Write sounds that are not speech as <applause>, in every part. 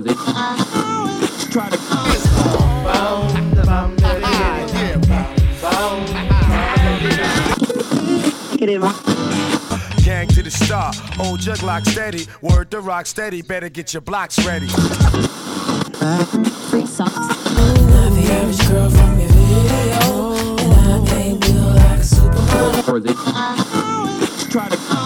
before they. Gang to the star, old jug lock steady. Word to rock steady, better get your blocks ready. Free socks. The average girl from your video, and I can't build like a supermodel. Try to.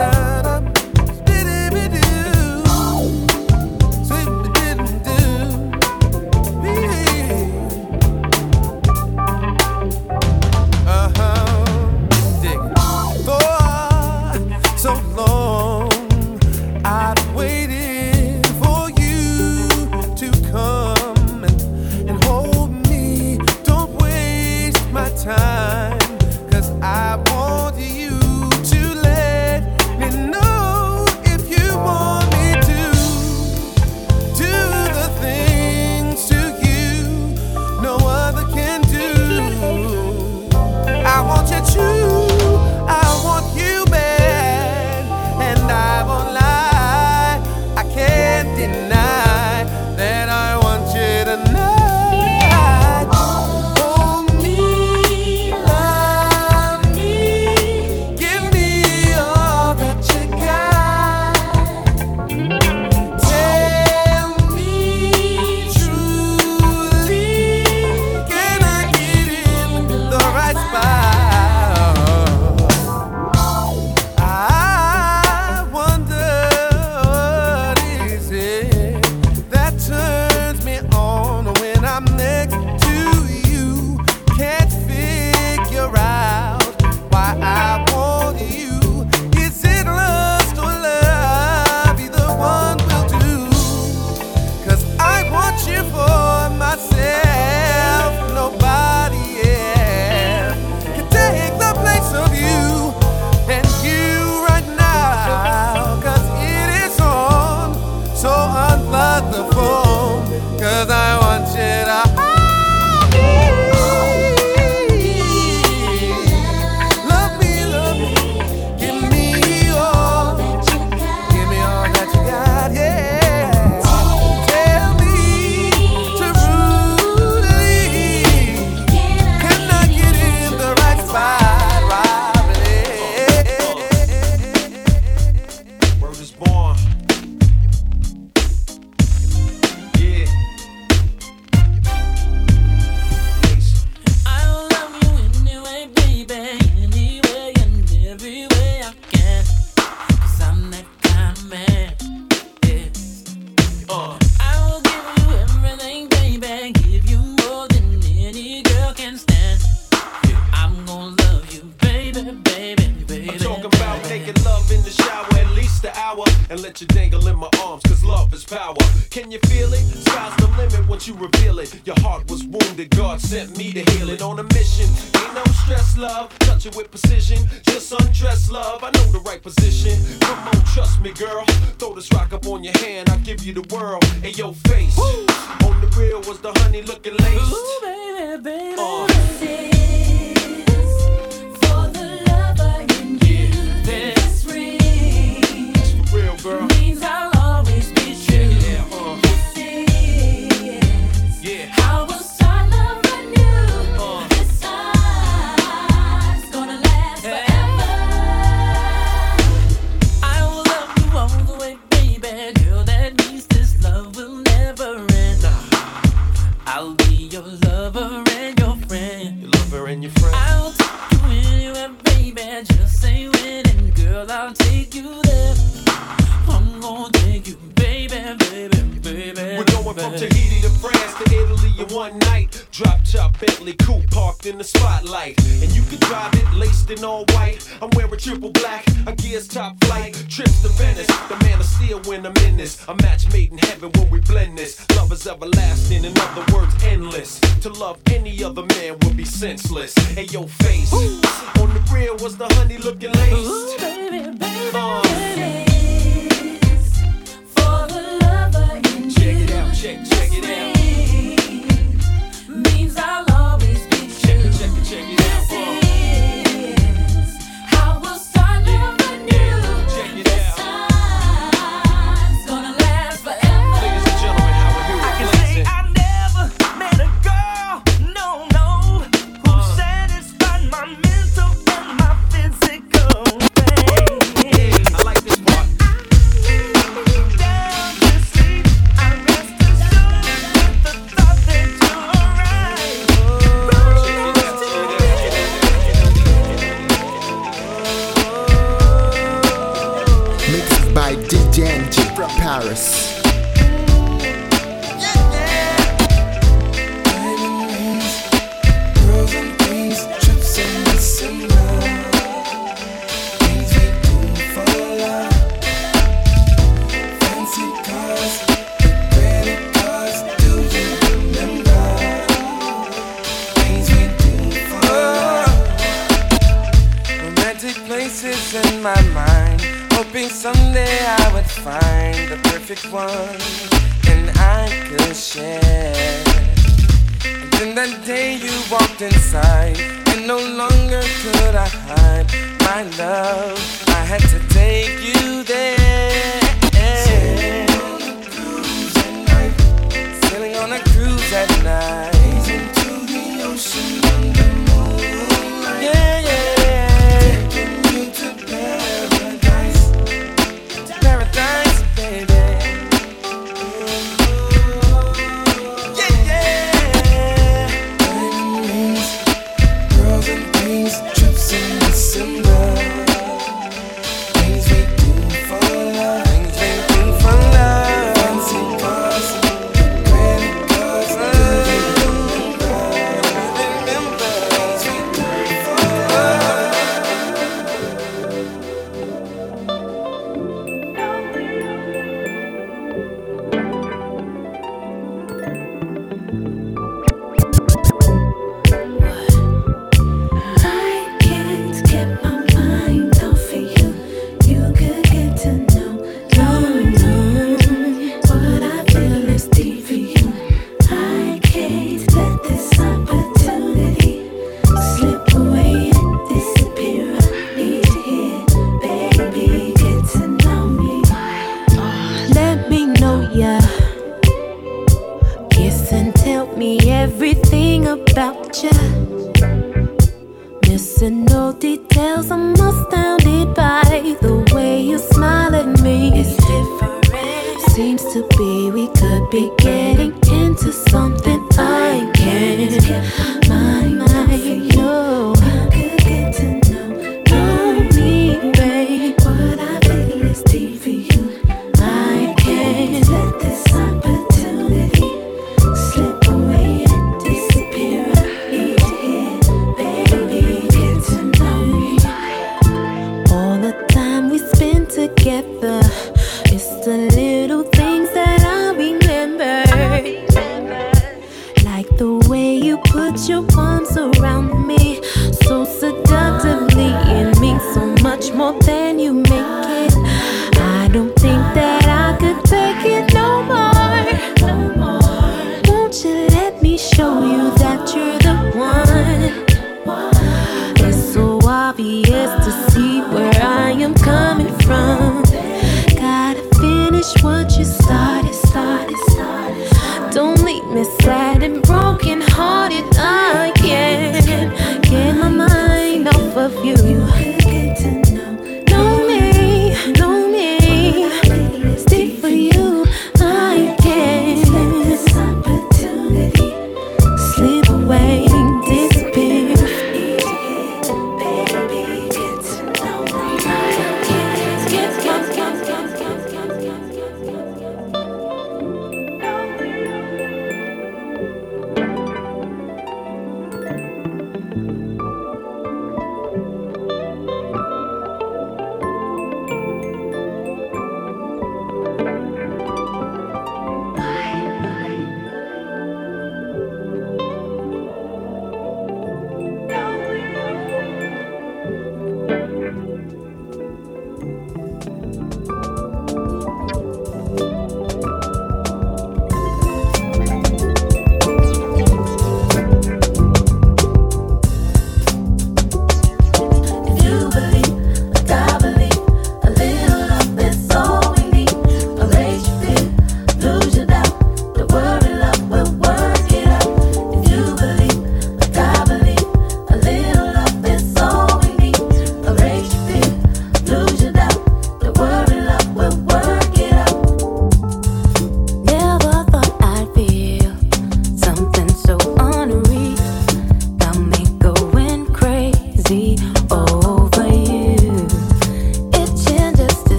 down one night. Drop top Bentley coupe parked in the spotlight. And you can drive it laced in all white. I'm wearing triple black. a gears top flight. Trips to Venice. The man of steel when I'm in this. A match made in heaven when we blend this. Love is everlasting. In other words, endless. To love any other man would be senseless. Hey, your face. Ooh. On the rear was the honey looking laced. Ooh, baby, baby, uh. For the lover in you. Check it out, check, check it out means I love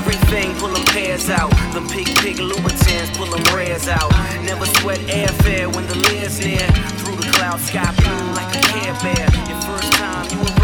everything, pull them pairs out. Them pig pig Louboutins, pull them rares out. Never sweat airfare when the lid's near. Through the cloud sky blue like a Care Bear. Your first time, you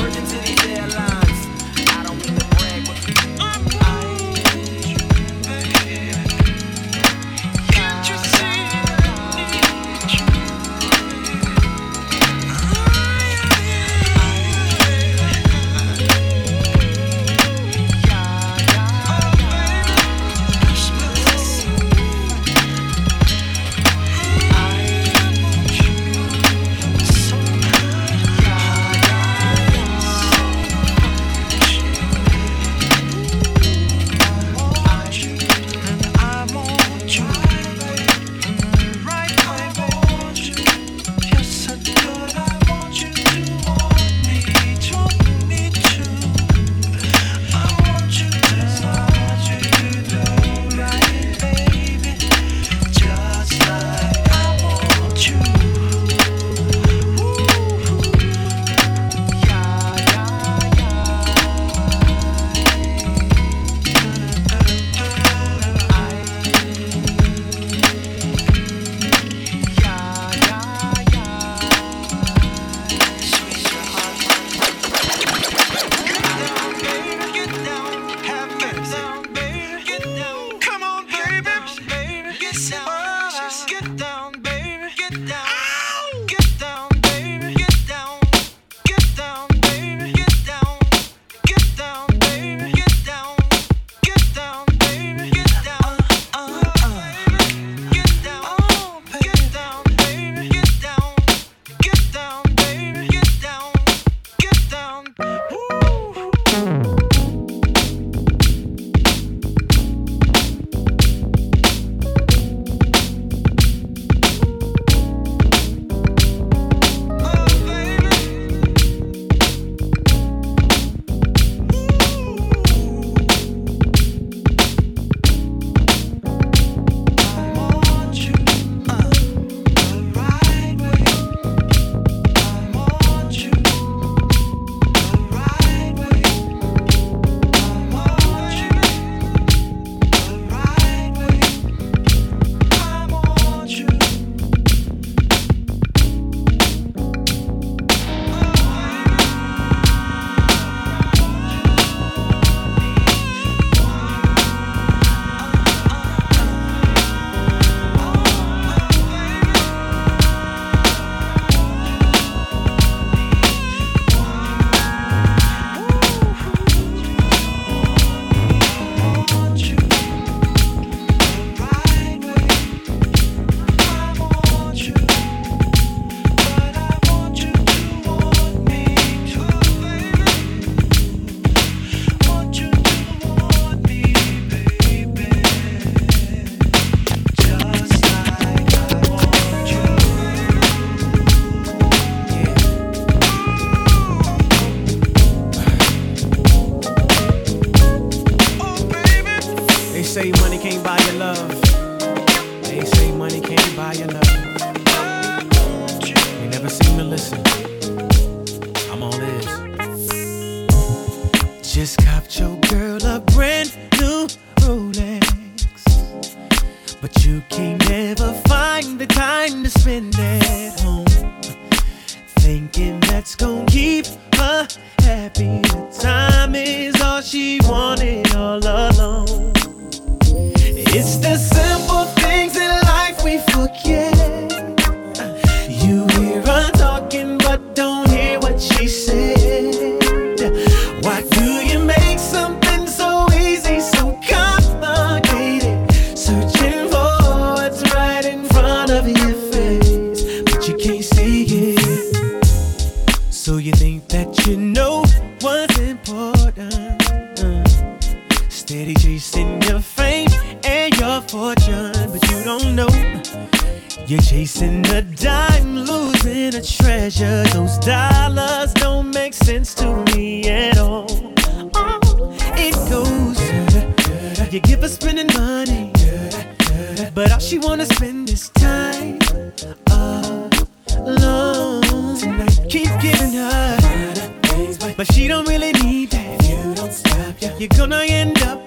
keep giving her, but she don't really need that. If you don't stop, yeah. you're gonna end up.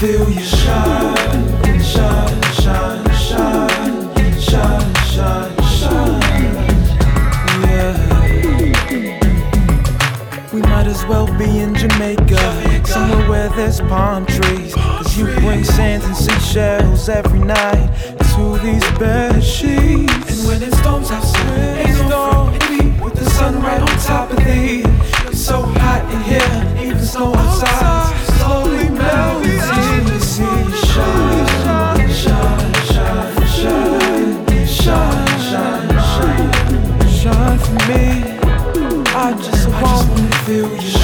feel you shine, shine, shine, shine, shine, shine, shine. Yeah. We might as well be in Jamaica, somewhere where there's palm trees. Cause you bring sands and seashells every night to these bedsheets. And when it storms outside, ain't no the sun right on top of thee. It's so hot in here, even snow outside. viu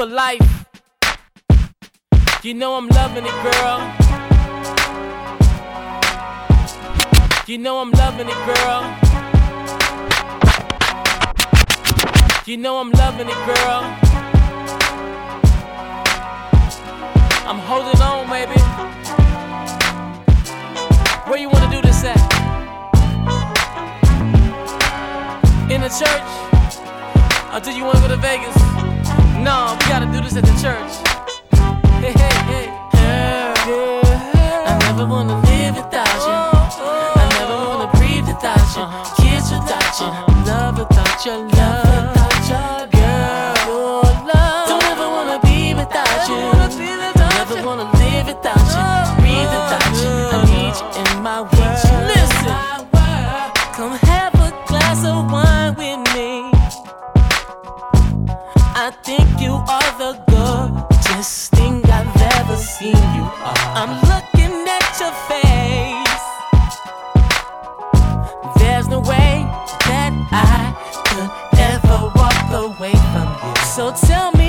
for life. You know I'm loving it, girl. You know I'm loving it, girl. You know I'm loving it, girl. I'm holding on, baby. Where you wanna do this at? In the church? Or do you wanna go to Vegas? No, we gotta do this at the church. Hey, hey, hey. Girl, girl. I never wanna live without you. I never wanna breathe without you. Uh-huh. Kiss uh-huh. without you. Love without your love. I think you are the gorgeous thing I've ever seen. You are. I'm looking at your face. There's no way that I could ever walk away from you. So tell me.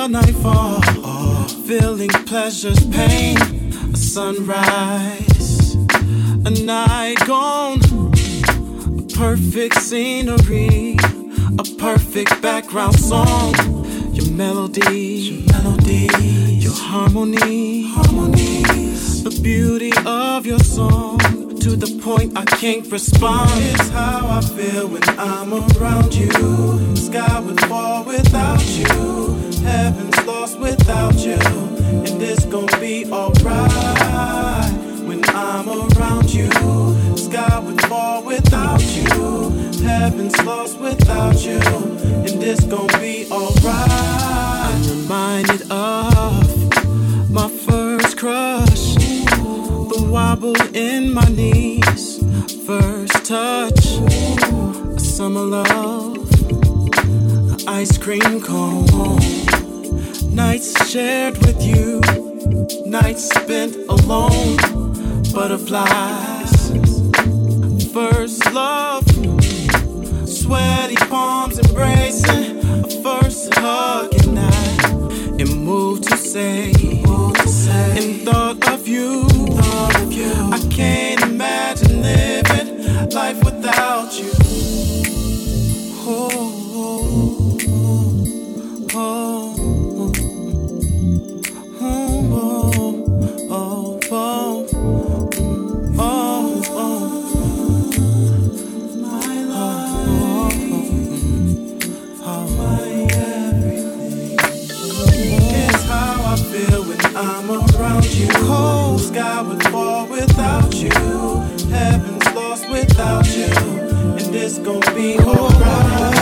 A nightfall, feeling pleasure's pain, a sunrise, a night gone, a perfect scenery, a perfect background song. Your melody, your melody, your harmony, harmony, the beauty of your song. To the point I can't respond. It's how I feel when I'm around you. Sky would fall without you. Heaven's lost without you. And it's gonna be alright when I'm around you. Sky would fall without you. Heaven's lost without you. And it's gonna be alright. I'm reminded of wobble in my knees. First touch, a summer love, ice cream cone. Nights shared with you, nights spent alone. Butterflies, first love, sweaty palms embracing, a first hug at night. and moved to say, and thought without you. It's gonna be alright.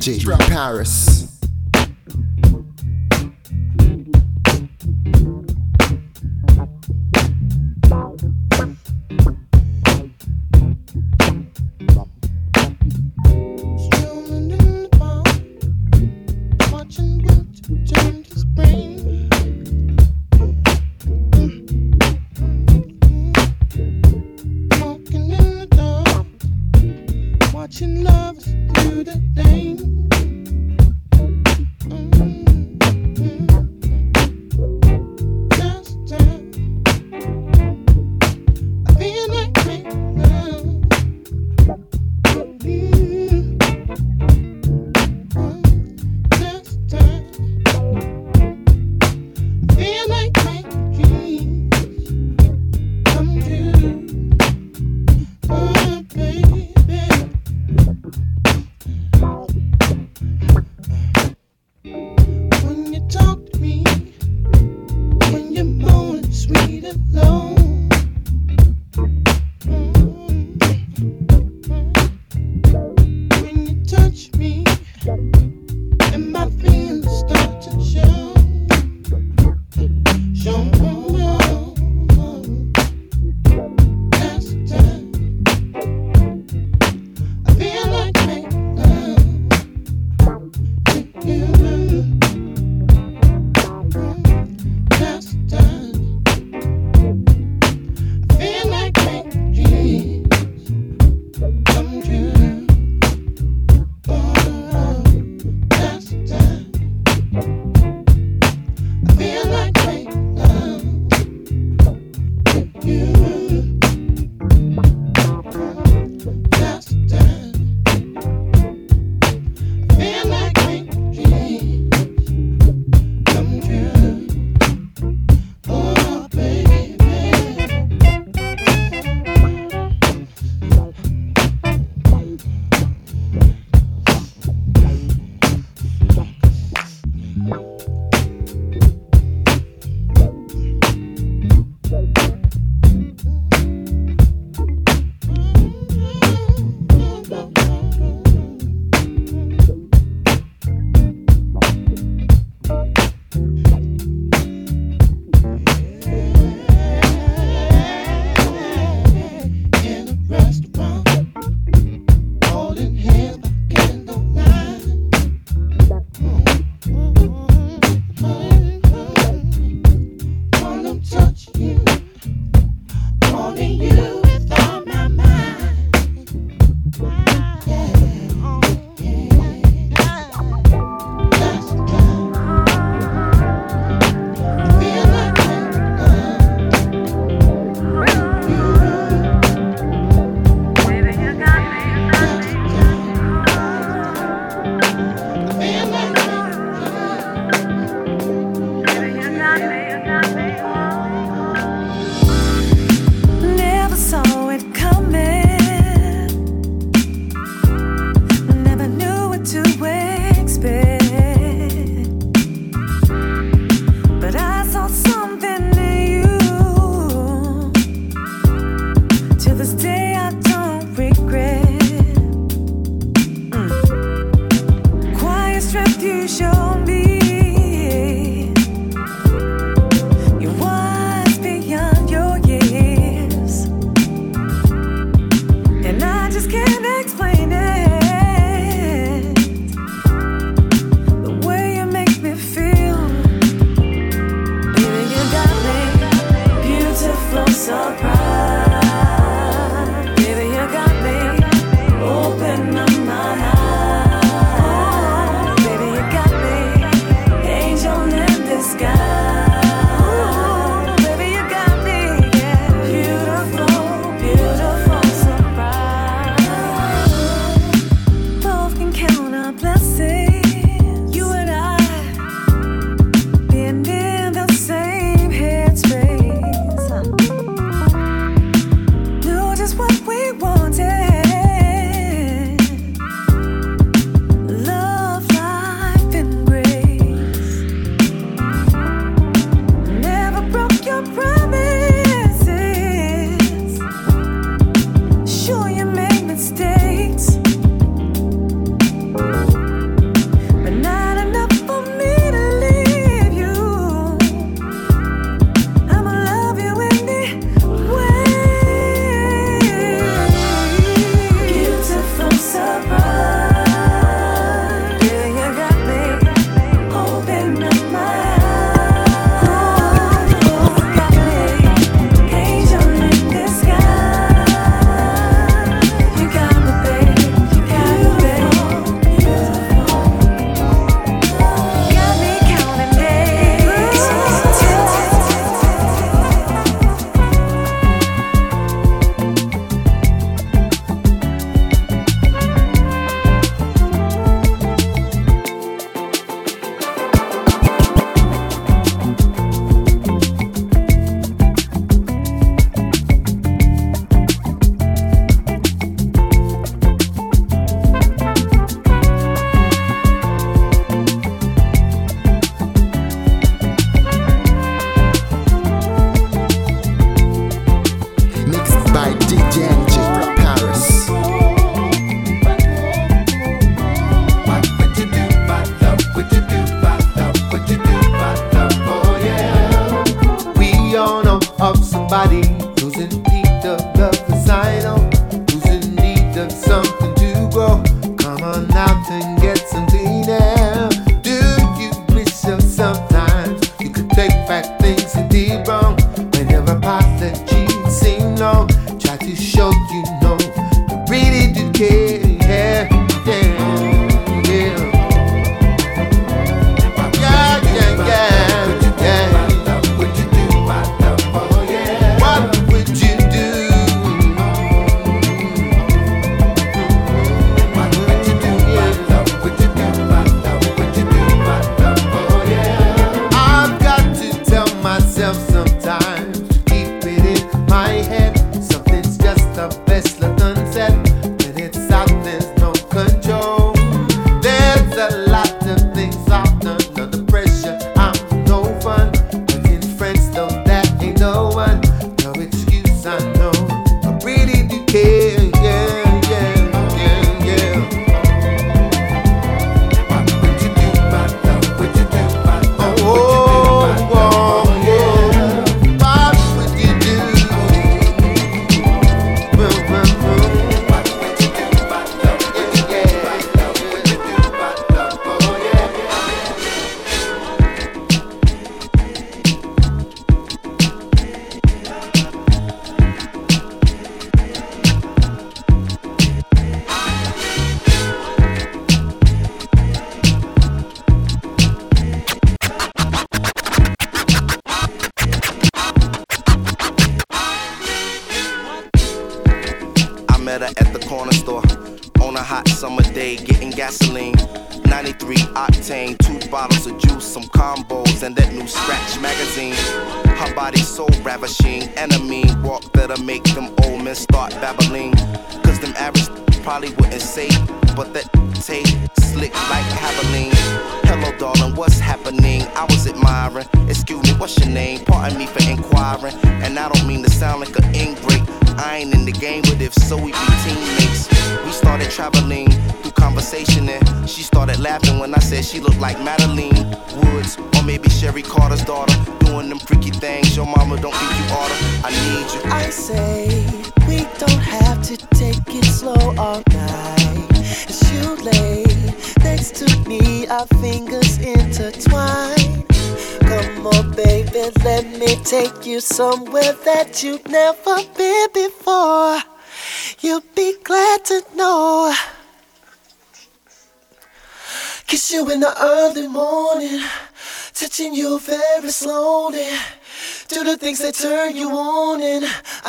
From Paris.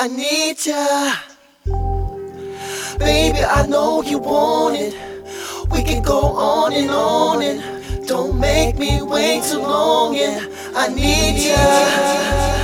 I need ya. Baby, I know you want it. We can go on and on and don't make me wait too long. And I need ya.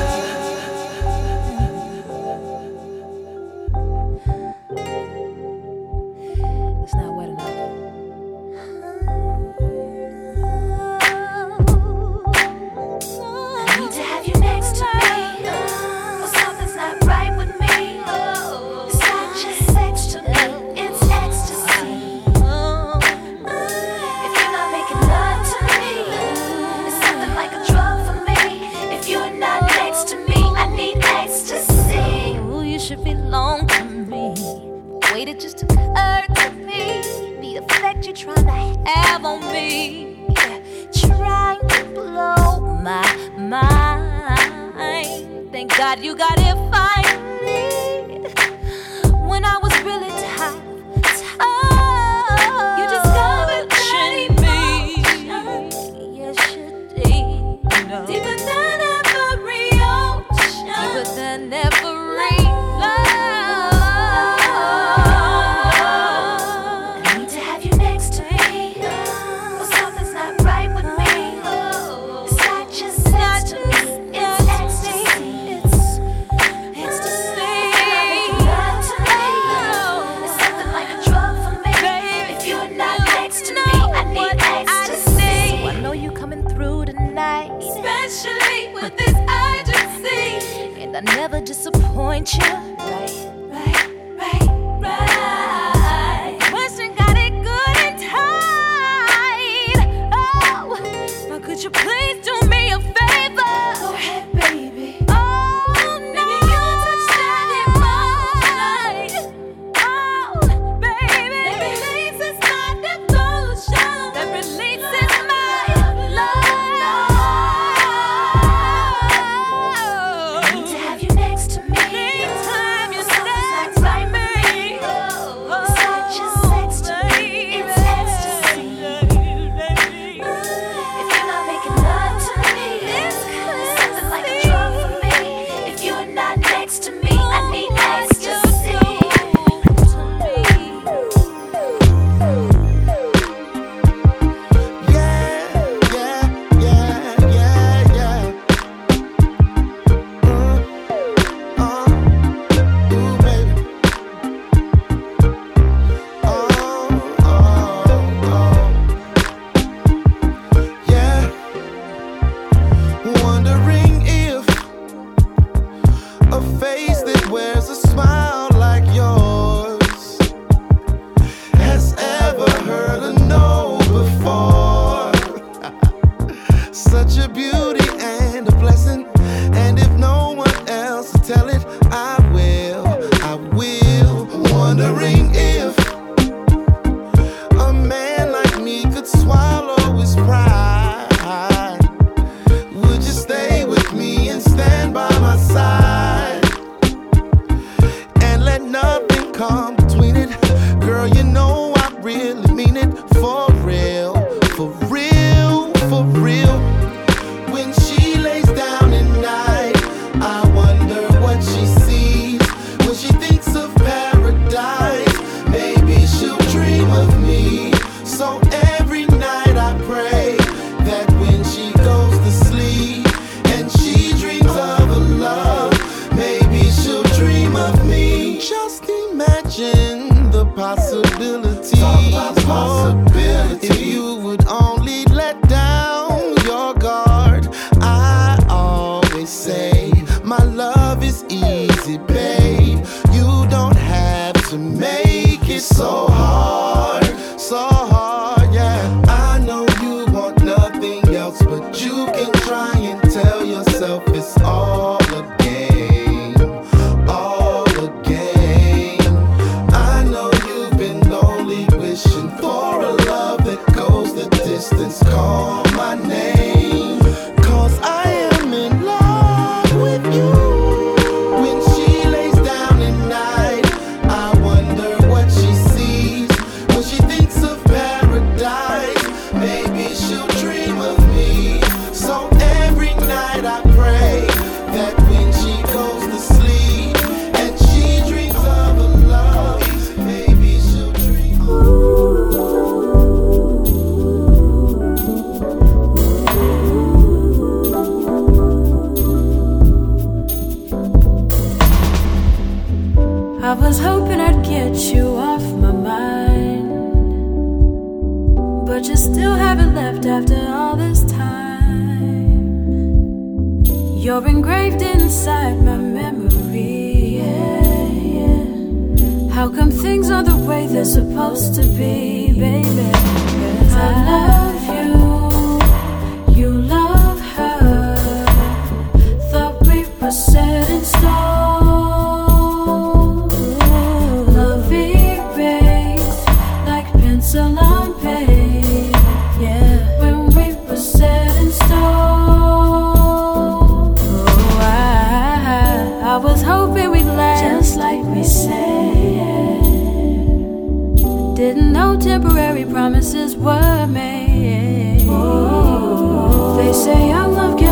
temporary promises were made. Oh. They say our love can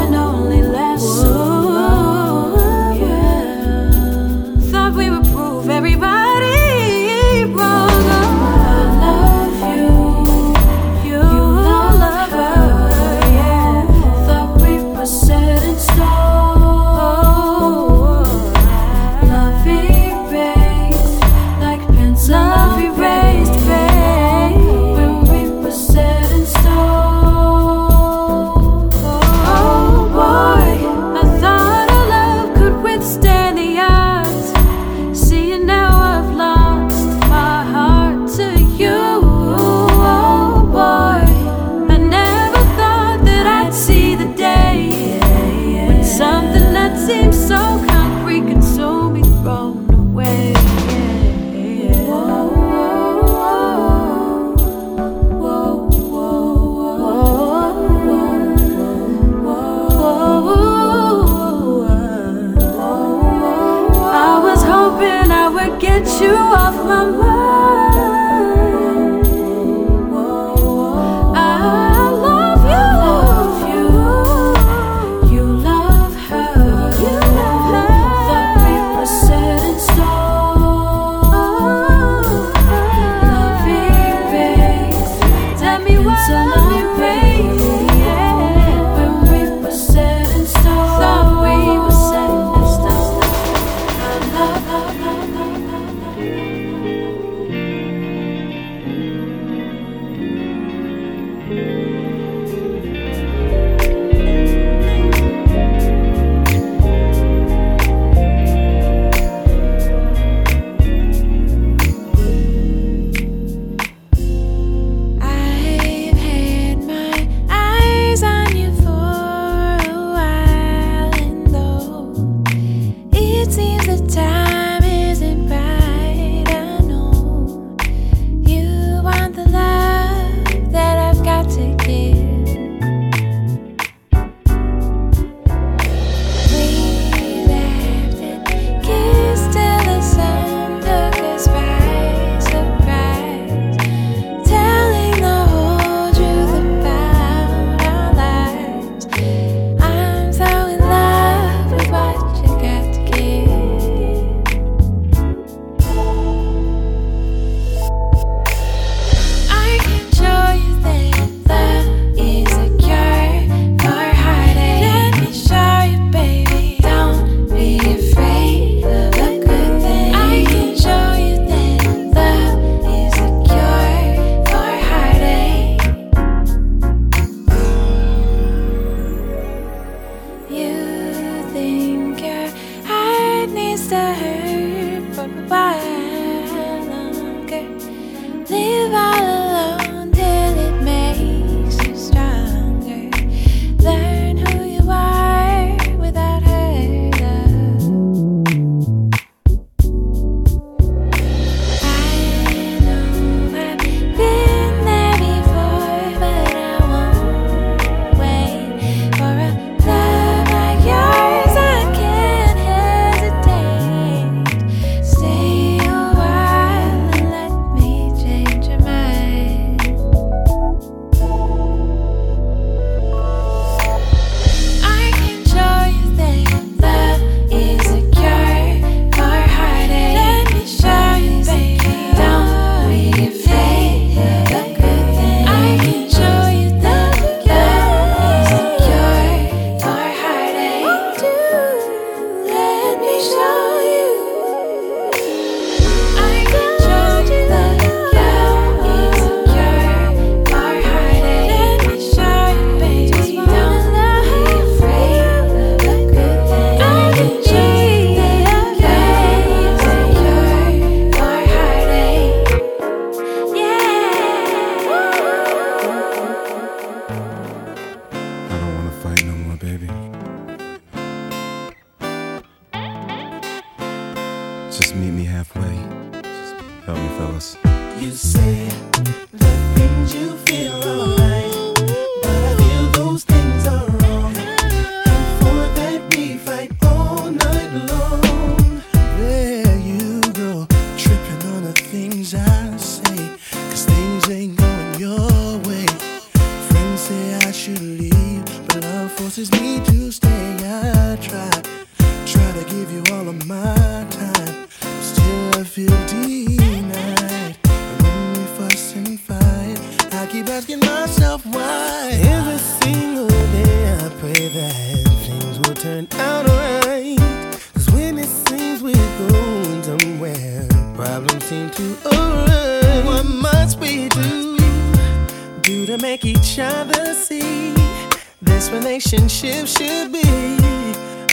This relationship should be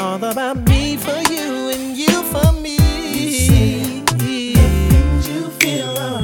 all about me for you and you for me. You, say, you feel alright.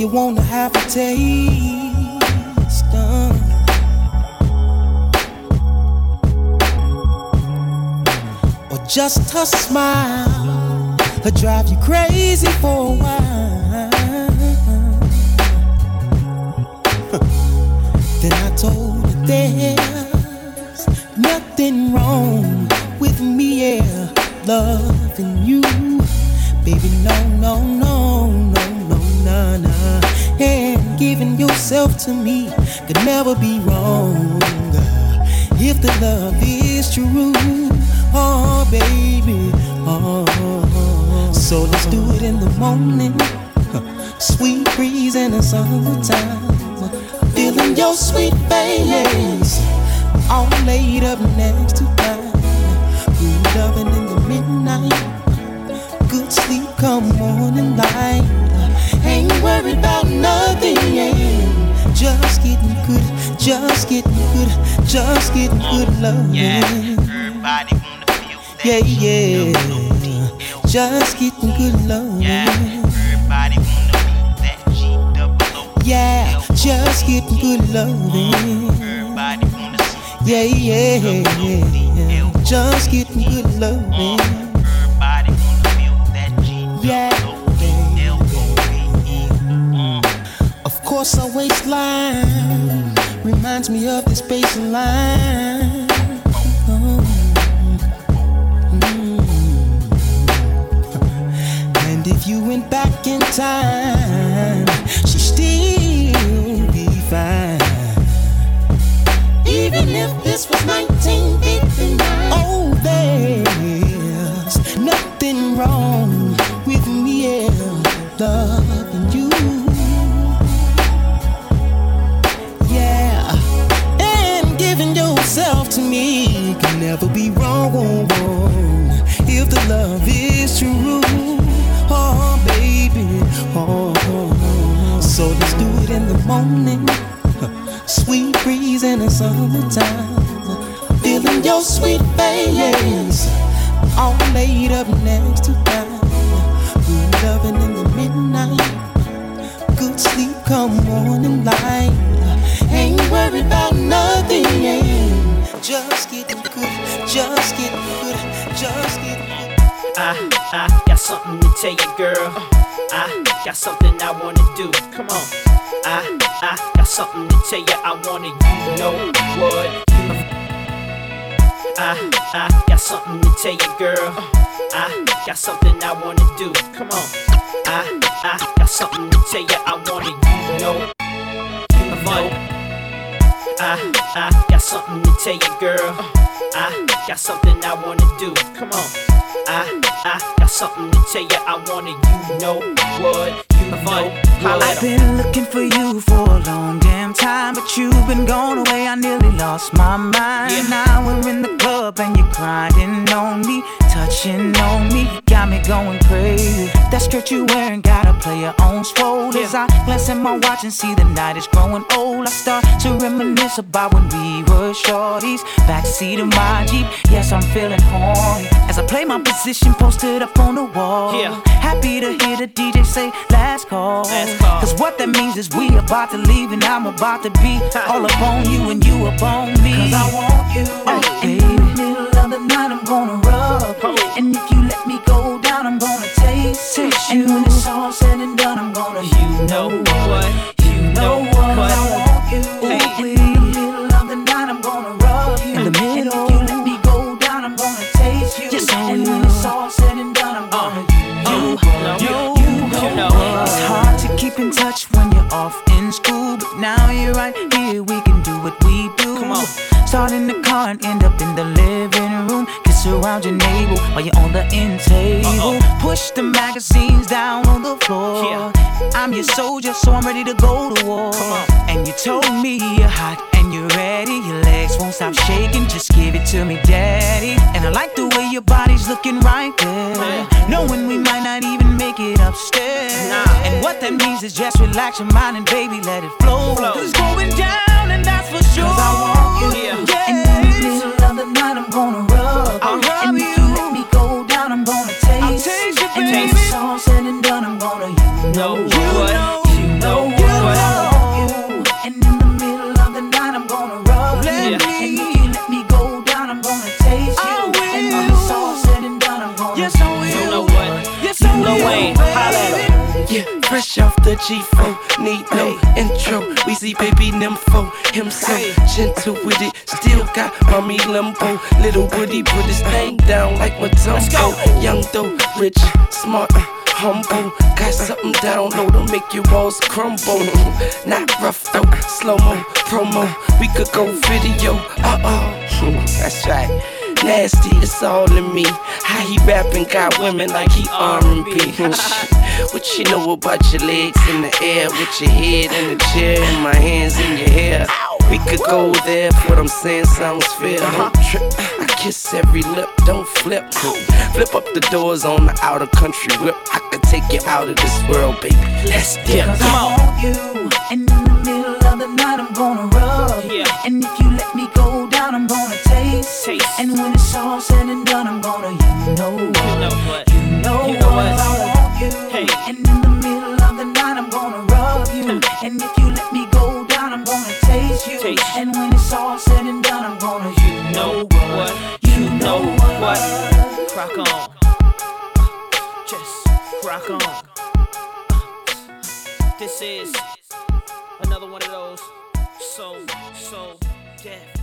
you wanna have a taste. Uh. Or just a smile that drive you crazy for a while. summertime. I'm feeling your sweet face, all laid up next to mine. Good loving in the midnight, good sleep come morning light. Ain't worried about nothing, yeah. just getting good, just getting good, just getting good loving. Yeah, everybody wanna feel that. Yeah, yeah, just getting good loving. Yeah yeah, just getting good loving. Yeah, yeah, yeah, just getting good loving. Yeah. Of course, our waistline reminds me of this bassline. Oh. Mm. you went back in time, she still fine. Even if this was 1959, oh, there's nothing wrong with me yeah, loving you. Yeah, and giving yourself to me can never be wrong. wrong. In the morning. <laughs> Sweet breeze in the summertime. Feeling your sweet face. All laid up next to mine. Good loving in the midnight. Good sleep come morning light. Ain't worried about nothing. Just getting good. Just getting good. Just getting good. I, I got something to tell you, girl. I got something I wanna do. Come on. I, I got something to tell you. I wanna you know what you. I, I got something to tell you, girl. I got something I wanna do. Come on. I, I got something to tell you. I wanna you know. You know. I, I got something to tell you, girl. I got something I wanna do. Come on. I, I got something to tell you. I wanna you know what I've been looking for you for a long damn time, but you've been gone away. I nearly lost my mind. Now we're in the club and you're grinding on me, touching on me, got me going crazy. That skirt you wearing gotta play your own swole. As I glance at my watch and see the night is growing old, I start to reminisce about when we were shorties. Backseat of my Jeep, yes I'm feeling horny. As I play my position posted up on the wall. Yeah. Happy to hear the DJ say last call. Cause what that means is we about to leave and I'm about to be <laughs> all up on you and you up on me. Cause I want you. Oh, baby. In the middle of the night I'm gonna your mind and mommy limbo. Little Woody put his thing down like Mutombo. Young though, rich, smart, humble. Got something down low to make your walls crumble. <laughs> Not rough though, slow mo, promo. We could go video, uh oh. <laughs> That's right. Nasty, it's all in me. How he rapping got women like he R&B. <laughs> what you know about your legs in the air, with your head in the chair and my hands in your hair? We could go there, if what I'm saying sounds fair. Don't trip. I kiss every lip, don't flip. Flip up the doors on the outer country whip. I could take you out of this world, baby. Let's dip. Cause I want you. And in the middle of the night, I'm gonna rub. Yeah. And if you let me go down, I'm gonna taste. Taste. And when it's all said and done, I'm gonna, you know what. You know what? You know, You know what. what? I want you. Hey. And in the middle of the night, I'm gonna rub you. and if you let me And when it's all said and done, I'm gonna, you know what? You know what? Rock on. Just rock on. This is another one of those So So Def.